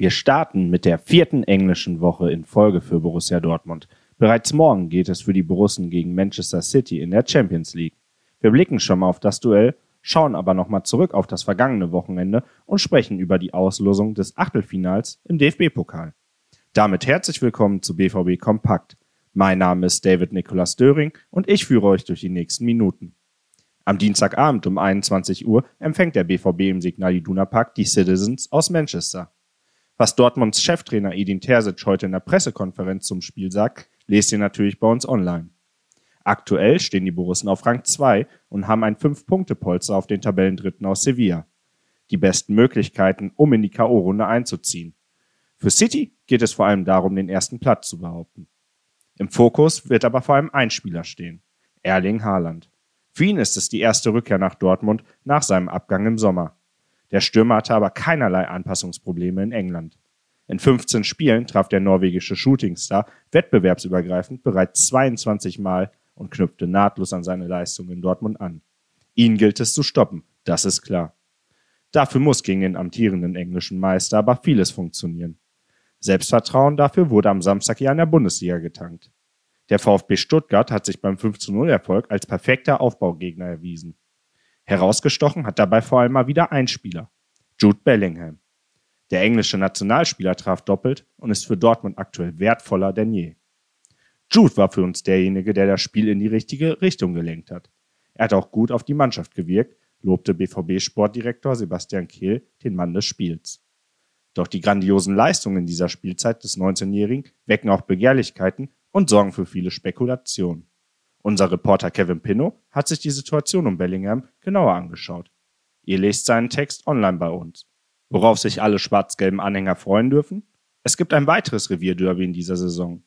Wir starten mit der vierten englischen Woche in Folge für Borussia Dortmund. Bereits morgen geht es für die Borussen gegen Manchester City in der Champions League. Wir blicken schon mal auf das Duell, schauen aber nochmal zurück auf das vergangene Wochenende und sprechen über die Auslosung des Achtelfinals im DFB-Pokal. Damit herzlich willkommen zu BVB Kompakt. Mein Name ist David Nicolas Döring und ich führe euch durch die nächsten Minuten. Am Dienstagabend um 21 Uhr empfängt der BVB im Signal Iduna Park die Citizens aus Manchester. Was Dortmunds Cheftrainer Edin Terzic heute in der Pressekonferenz zum Spiel sagt, lest ihr natürlich bei uns online. Aktuell stehen die Borussen auf Rang 2 und haben ein 5-Punkte-Polster auf den Tabellendritten aus Sevilla. Die besten Möglichkeiten, um in die K.O.-Runde einzuziehen. Für City geht es vor allem darum, den ersten Platz zu behaupten. Im Fokus wird aber vor allem ein Spieler stehen. Erling Haaland. Für ihn ist es die erste Rückkehr nach Dortmund nach seinem Abgang im Sommer. Der Stürmer hatte aber keinerlei Anpassungsprobleme in England. In 15 Spielen traf der norwegische Shootingstar wettbewerbsübergreifend bereits 22 Mal und knüpfte nahtlos an seine Leistung in Dortmund an. Ihn gilt es zu stoppen, das ist klar. Dafür muss gegen den amtierenden englischen Meister aber vieles funktionieren. Selbstvertrauen dafür wurde am Samstag ja in der Bundesliga getankt. Der VfB Stuttgart hat sich beim 5 0 Erfolg als perfekter Aufbaugegner erwiesen. Herausgestochen hat dabei vor allem mal wieder ein Spieler, Jude Bellingham. Der englische Nationalspieler traf doppelt und ist für Dortmund aktuell wertvoller denn je. Jude war für uns derjenige, der das Spiel in die richtige Richtung gelenkt hat. Er hat auch gut auf die Mannschaft gewirkt, lobte BVB-Sportdirektor Sebastian Kehl den Mann des Spiels. Doch die grandiosen Leistungen dieser Spielzeit des 19-Jährigen wecken auch Begehrlichkeiten und sorgen für viele Spekulationen. Unser Reporter Kevin Pinnow hat sich die Situation um Bellingham genauer angeschaut. Ihr lest seinen Text online bei uns. Worauf sich alle schwarz-gelben Anhänger freuen dürfen? Es gibt ein weiteres Revierderby in dieser Saison.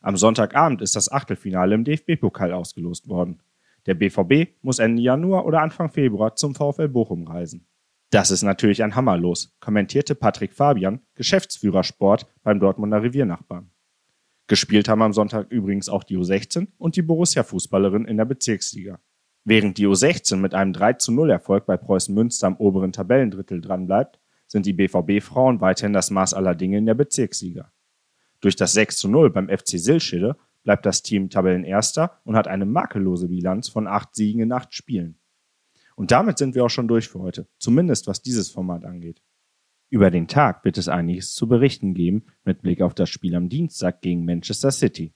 Am Sonntagabend ist das Achtelfinale im DFB-Pokal ausgelost worden. Der BVB muss Ende Januar oder Anfang Februar zum VfL Bochum reisen. Das ist natürlich ein Hammerlos, kommentierte Patrick Fabian, Geschäftsführer Sport beim Dortmunder Reviernachbarn. Gespielt haben am Sonntag übrigens auch die U16 und die Borussia-Fußballerin in der Bezirksliga. Während die U16 mit einem 3 zu 0 Erfolg bei Preußen Münster am oberen Tabellendrittel dranbleibt, sind die BVB-Frauen weiterhin das Maß aller Dinge in der Bezirksliga. Durch das 6 zu 0 beim FC Silschede bleibt das Team Tabellenerster und hat eine makellose Bilanz von acht Siegen in acht Spielen. Und damit sind wir auch schon durch für heute, zumindest was dieses Format angeht. Über den Tag wird es einiges zu berichten geben mit Blick auf das Spiel am Dienstag gegen Manchester City.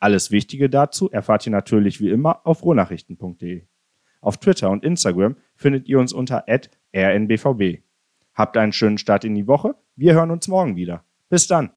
Alles Wichtige dazu erfahrt ihr natürlich wie immer auf rohnachrichten.de. Auf Twitter und Instagram findet ihr uns unter rnbvb. Habt einen schönen Start in die Woche. Wir hören uns morgen wieder. Bis dann.